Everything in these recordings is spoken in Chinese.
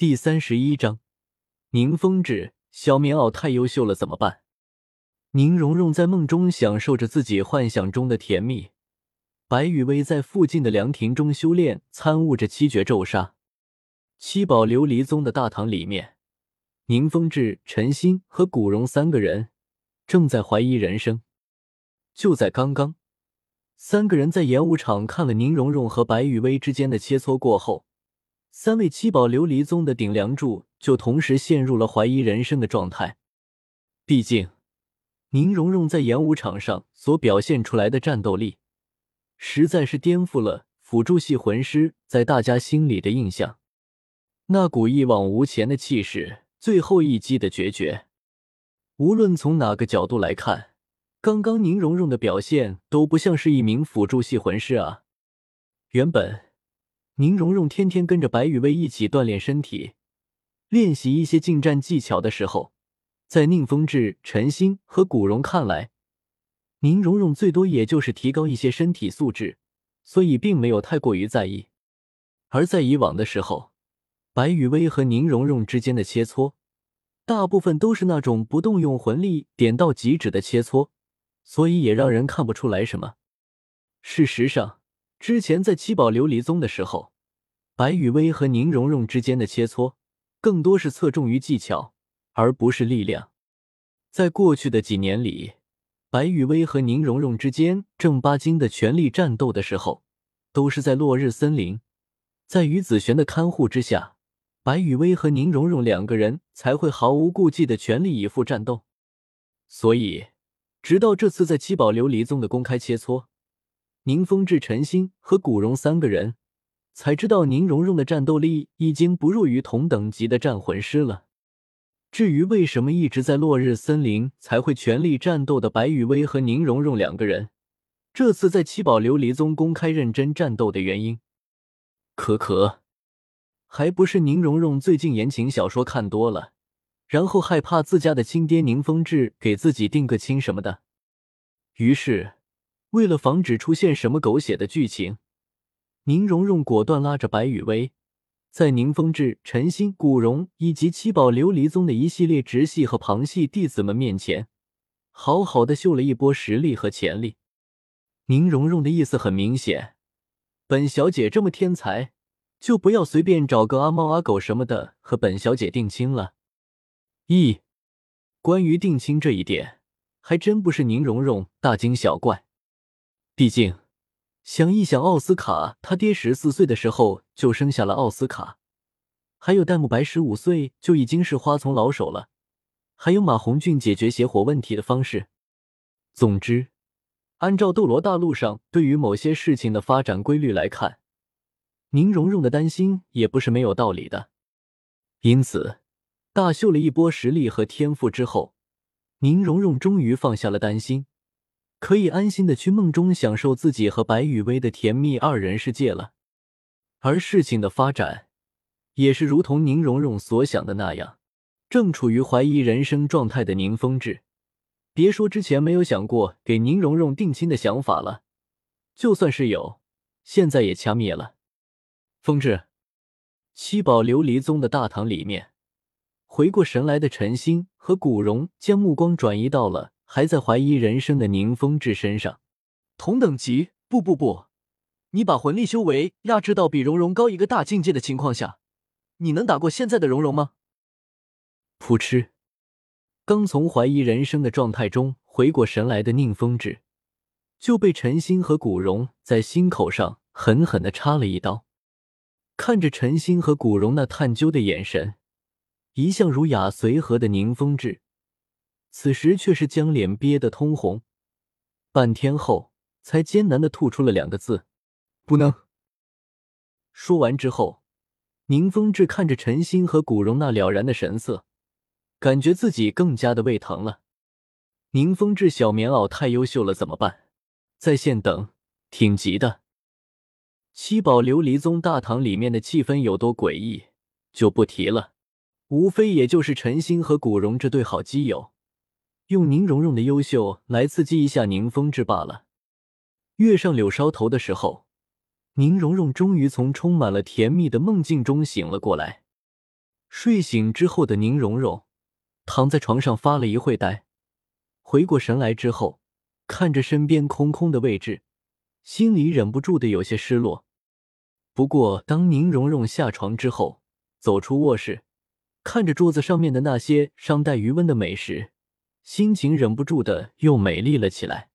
第三十一章，宁风致、小棉袄太优秀了，怎么办？宁荣荣在梦中享受着自己幻想中的甜蜜，白雨薇在附近的凉亭中修炼，参悟着七绝咒杀。七宝琉璃宗的大堂里面，宁风致、陈心和古荣三个人正在怀疑人生。就在刚刚，三个人在演武场看了宁荣荣和白雨薇之间的切磋过后。三位七宝琉璃宗的顶梁柱就同时陷入了怀疑人生的状态。毕竟，宁荣荣在演武场上所表现出来的战斗力，实在是颠覆了辅助系魂师在大家心里的印象。那股一往无前的气势，最后一击的决绝，无论从哪个角度来看，刚刚宁荣荣的表现都不像是一名辅助系魂师啊。原本。宁荣荣天天跟着白雨薇一起锻炼身体，练习一些近战技巧的时候，在宁风致、陈星和古荣看来，宁荣荣最多也就是提高一些身体素质，所以并没有太过于在意。而在以往的时候，白雨薇和宁荣荣之间的切磋，大部分都是那种不动用魂力点到即止的切磋，所以也让人看不出来什么。事实上，之前在七宝琉璃宗的时候，白雨薇和宁荣荣之间的切磋更多是侧重于技巧，而不是力量。在过去的几年里，白雨薇和宁荣荣之间正八经的全力战斗的时候，都是在落日森林，在于子璇的看护之下，白雨薇和宁荣荣两个人才会毫无顾忌的全力以赴战斗。所以，直到这次在七宝琉璃宗的公开切磋。宁风致、陈星和古荣三个人才知道，宁荣荣的战斗力已经不弱于同等级的战魂师了。至于为什么一直在落日森林才会全力战斗的白雨薇和宁荣荣两个人，这次在七宝琉璃宗公开认真战斗的原因，可可，还不是宁荣荣最近言情小说看多了，然后害怕自家的亲爹宁风致给自己定个亲什么的，于是。为了防止出现什么狗血的剧情，宁荣荣果断拉着白雨薇，在宁风致、陈星、古荣以及七宝琉璃宗的一系列直系和旁系弟子们面前，好好的秀了一波实力和潜力。宁荣荣的意思很明显：本小姐这么天才，就不要随便找个阿猫阿狗什么的和本小姐定亲了。咦，关于定亲这一点，还真不是宁荣荣大惊小怪。毕竟，想一想，奥斯卡他爹十四岁的时候就生下了奥斯卡，还有戴沐白十五岁就已经是花丛老手了，还有马红俊解决邪火问题的方式。总之，按照斗罗大陆上对于某些事情的发展规律来看，宁荣荣的担心也不是没有道理的。因此，大秀了一波实力和天赋之后，宁荣荣终于放下了担心。可以安心的去梦中享受自己和白雨薇的甜蜜二人世界了，而事情的发展也是如同宁荣荣所想的那样。正处于怀疑人生状态的宁风致，别说之前没有想过给宁荣荣定亲的想法了，就算是有，现在也掐灭了。风致，七宝琉璃宗的大堂里面，回过神来的陈星和古荣将目光转移到了。还在怀疑人生的宁风致身上，同等级？不不不，你把魂力修为压制到比蓉蓉高一个大境界的情况下，你能打过现在的蓉蓉吗？噗嗤！刚从怀疑人生的状态中回过神来的宁风致，就被陈星和古荣在心口上狠狠的插了一刀。看着陈星和古荣那探究的眼神，一向儒雅随和的宁风致。此时却是将脸憋得通红，半天后才艰难的吐出了两个字：“不能。”说完之后，宁风致看着陈星和古荣那了然的神色，感觉自己更加的胃疼了。宁风致小棉袄太优秀了，怎么办？在线等，挺急的。七宝琉璃宗大堂里面的气氛有多诡异，就不提了，无非也就是陈星和古荣这对好基友。用宁荣荣的优秀来刺激一下宁风致罢了。跃上柳梢头的时候，宁荣荣终于从充满了甜蜜的梦境中醒了过来。睡醒之后的宁荣荣躺在床上发了一会呆，回过神来之后，看着身边空空的位置，心里忍不住的有些失落。不过，当宁荣荣下床之后，走出卧室，看着桌子上面的那些尚带余温的美食，心情忍不住的又美丽了起来。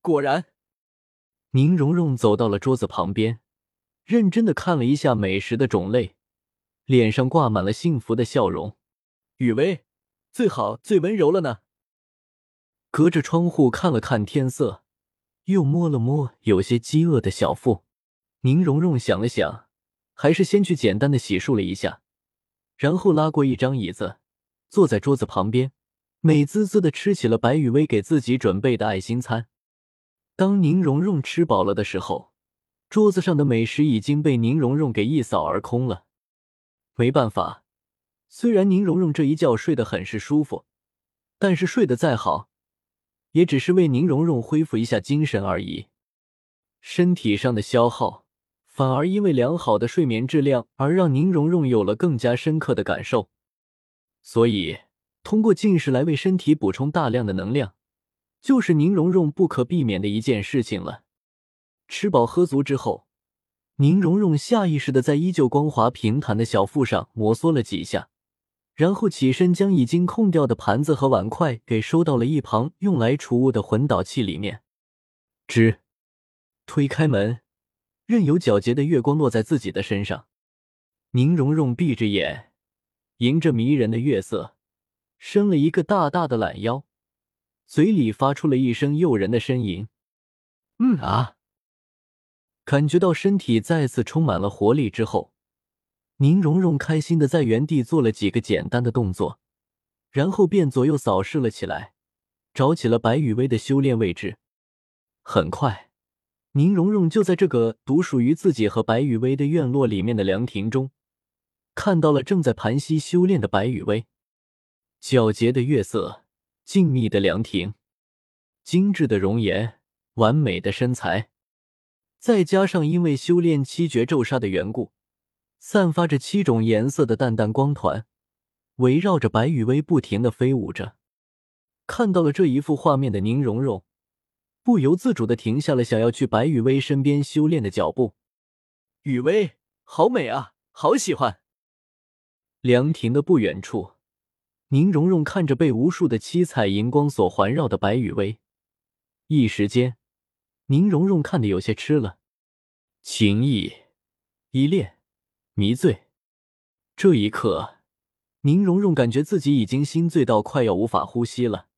果然，宁荣荣走到了桌子旁边，认真的看了一下美食的种类。脸上挂满了幸福的笑容，雨薇，最好最温柔了呢。隔着窗户看了看天色，又摸了摸有些饥饿的小腹，宁荣荣想了想，还是先去简单的洗漱了一下，然后拉过一张椅子，坐在桌子旁边，美滋滋的吃起了白雨薇给自己准备的爱心餐。当宁荣荣吃饱了的时候，桌子上的美食已经被宁荣荣给一扫而空了。没办法，虽然宁荣荣这一觉睡得很是舒服，但是睡得再好，也只是为宁荣荣恢复一下精神而已。身体上的消耗，反而因为良好的睡眠质量而让宁荣荣有了更加深刻的感受。所以，通过进食来为身体补充大量的能量，就是宁荣荣不可避免的一件事情了。吃饱喝足之后。宁荣荣下意识的在依旧光滑平坦的小腹上摩挲了几下，然后起身将已经空掉的盘子和碗筷给收到了一旁用来储物的魂导器里面。吱，推开门，任由皎洁的月光落在自己的身上。宁荣荣闭着眼，迎着迷人的月色，伸了一个大大的懒腰，嘴里发出了一声诱人的呻吟：“嗯啊。”感觉到身体再次充满了活力之后，宁荣荣开心的在原地做了几个简单的动作，然后便左右扫视了起来，找起了白雨薇的修炼位置。很快，宁荣荣就在这个独属于自己和白雨薇的院落里面的凉亭中，看到了正在盘膝修炼的白雨薇。皎洁的月色，静谧的凉亭，精致的容颜，完美的身材。再加上因为修炼七绝咒杀的缘故，散发着七种颜色的淡淡光团，围绕着白雨薇不停的飞舞着。看到了这一幅画面的宁荣荣，不由自主的停下了想要去白雨薇身边修炼的脚步。雨薇，好美啊，好喜欢。凉亭的不远处，宁荣荣看着被无数的七彩荧光所环绕的白雨薇，一时间。宁荣荣看得有些痴了，情意、依恋、迷醉。这一刻，宁荣荣感觉自己已经心醉到快要无法呼吸了。